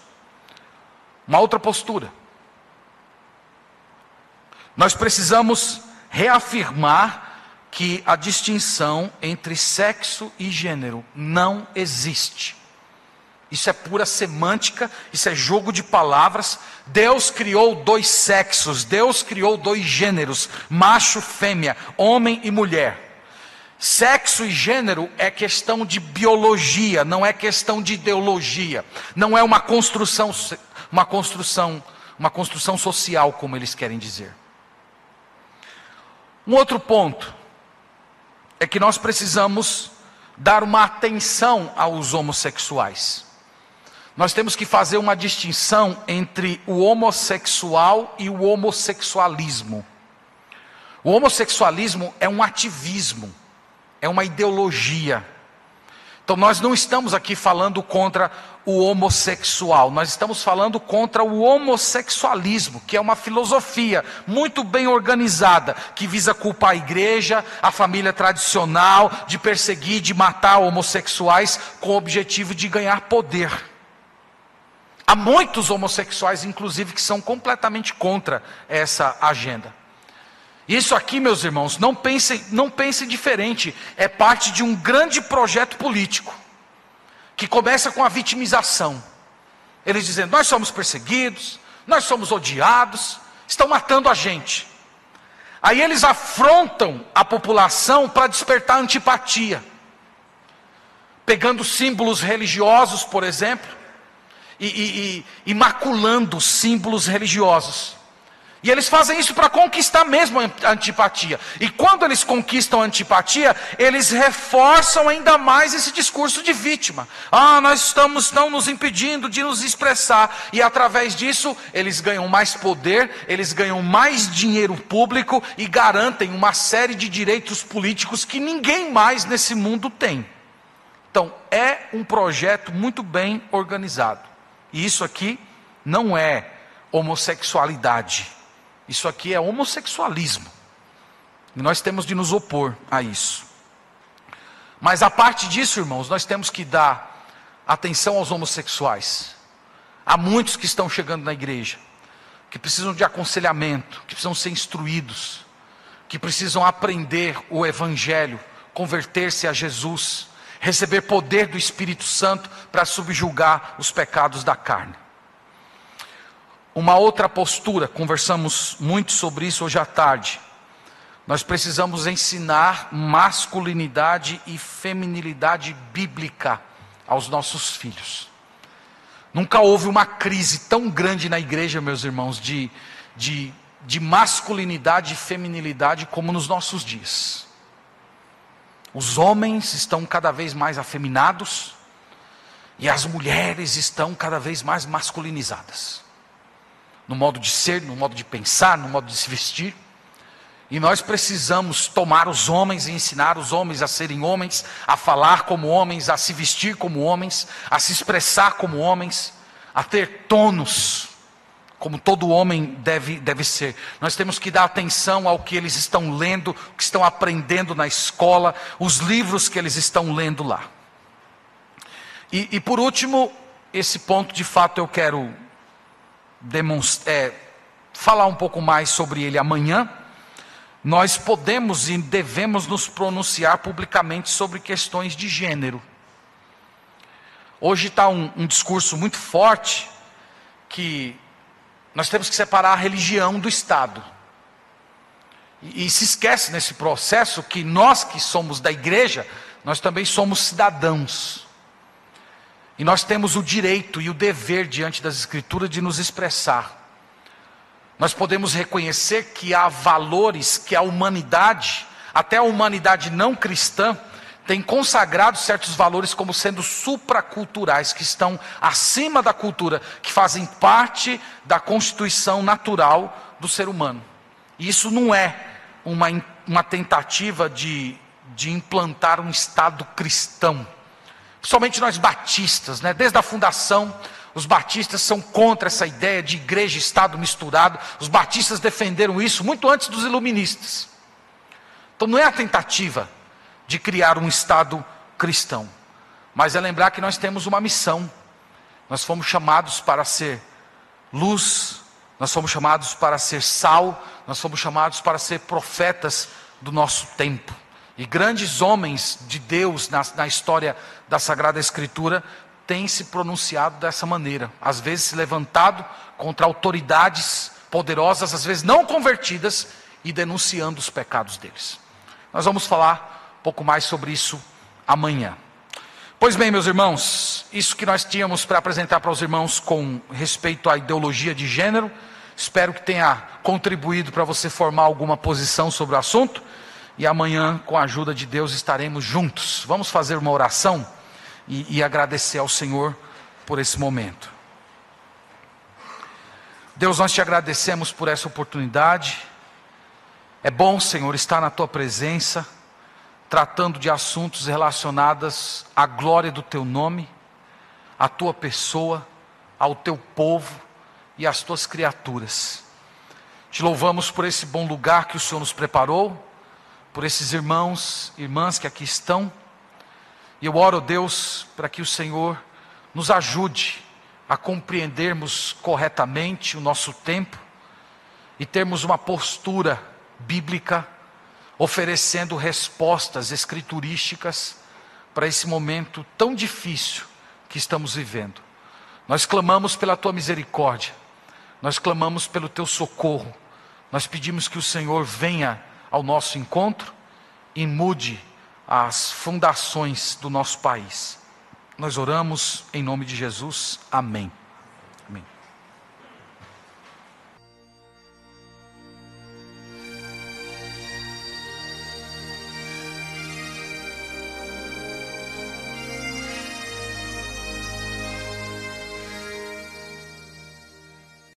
Uma outra postura. Nós precisamos reafirmar que a distinção entre sexo e gênero não existe. Isso é pura semântica, isso é jogo de palavras. Deus criou dois sexos, Deus criou dois gêneros, macho, fêmea, homem e mulher. Sexo e gênero é questão de biologia, não é questão de ideologia. Não é uma construção, uma construção, uma construção social, como eles querem dizer. Um outro ponto é que nós precisamos dar uma atenção aos homossexuais. Nós temos que fazer uma distinção entre o homossexual e o homossexualismo. O homossexualismo é um ativismo é uma ideologia. Então nós não estamos aqui falando contra o homossexual, nós estamos falando contra o homossexualismo, que é uma filosofia muito bem organizada, que visa culpar a igreja, a família tradicional, de perseguir, de matar homossexuais com o objetivo de ganhar poder. Há muitos homossexuais, inclusive, que são completamente contra essa agenda. Isso aqui, meus irmãos, não pensem, não pensem diferente, é parte de um grande projeto político, que começa com a vitimização. Eles dizendo: nós somos perseguidos, nós somos odiados, estão matando a gente. Aí eles afrontam a população para despertar antipatia, pegando símbolos religiosos, por exemplo, e, e, e, e maculando símbolos religiosos. E eles fazem isso para conquistar mesmo a antipatia. E quando eles conquistam a antipatia, eles reforçam ainda mais esse discurso de vítima. Ah, nós estamos estão nos impedindo de nos expressar. E através disso, eles ganham mais poder, eles ganham mais dinheiro público e garantem uma série de direitos políticos que ninguém mais nesse mundo tem. Então, é um projeto muito bem organizado. E isso aqui não é homossexualidade. Isso aqui é homossexualismo. E nós temos de nos opor a isso. Mas a parte disso, irmãos, nós temos que dar atenção aos homossexuais. Há muitos que estão chegando na igreja, que precisam de aconselhamento, que precisam ser instruídos, que precisam aprender o Evangelho, converter-se a Jesus, receber poder do Espírito Santo para subjugar os pecados da carne. Uma outra postura, conversamos muito sobre isso hoje à tarde. Nós precisamos ensinar masculinidade e feminilidade bíblica aos nossos filhos. Nunca houve uma crise tão grande na igreja, meus irmãos, de, de, de masculinidade e feminilidade como nos nossos dias. Os homens estão cada vez mais afeminados e as mulheres estão cada vez mais masculinizadas no modo de ser, no modo de pensar, no modo de se vestir. E nós precisamos tomar os homens e ensinar os homens a serem homens, a falar como homens, a se vestir como homens, a se expressar como homens, a ter tonos, como todo homem deve, deve ser. Nós temos que dar atenção ao que eles estão lendo, o que estão aprendendo na escola, os livros que eles estão lendo lá. E, e por último, esse ponto de fato eu quero é, falar um pouco mais sobre ele amanhã, nós podemos e devemos nos pronunciar publicamente sobre questões de gênero. Hoje está um, um discurso muito forte que nós temos que separar a religião do Estado. E, e, se esquece nesse processo que nós que somos da igreja, nós também somos cidadãos. E nós temos o direito e o dever diante das Escrituras de nos expressar. Nós podemos reconhecer que há valores que a humanidade, até a humanidade não cristã, tem consagrado certos valores como sendo supraculturais, que estão acima da cultura, que fazem parte da constituição natural do ser humano. E isso não é uma, uma tentativa de, de implantar um Estado cristão Principalmente nós batistas, né? desde a fundação, os batistas são contra essa ideia de igreja e Estado misturado. Os batistas defenderam isso muito antes dos iluministas. Então não é a tentativa de criar um Estado cristão, mas é lembrar que nós temos uma missão. Nós fomos chamados para ser luz, nós fomos chamados para ser sal, nós fomos chamados para ser profetas do nosso tempo. E grandes homens de Deus na, na história da Sagrada Escritura têm se pronunciado dessa maneira, às vezes se levantado contra autoridades poderosas, às vezes não convertidas, e denunciando os pecados deles. Nós vamos falar um pouco mais sobre isso amanhã. Pois bem, meus irmãos, isso que nós tínhamos para apresentar para os irmãos com respeito à ideologia de gênero, espero que tenha contribuído para você formar alguma posição sobre o assunto e amanhã, com a ajuda de Deus, estaremos juntos. Vamos fazer uma oração e, e agradecer ao Senhor por esse momento. Deus, nós te agradecemos por essa oportunidade. É bom, Senhor, estar na tua presença, tratando de assuntos relacionados à glória do teu nome, à tua pessoa, ao teu povo e às tuas criaturas. Te louvamos por esse bom lugar que o Senhor nos preparou, por esses irmãos, irmãs que aqui estão. E eu oro, Deus, para que o Senhor nos ajude a compreendermos corretamente o nosso tempo e termos uma postura bíblica, oferecendo respostas escriturísticas para esse momento tão difícil que estamos vivendo. Nós clamamos pela tua misericórdia, nós clamamos pelo teu socorro, nós pedimos que o Senhor venha ao nosso encontro e mude as fundações do nosso país. Nós oramos em nome de Jesus. Amém.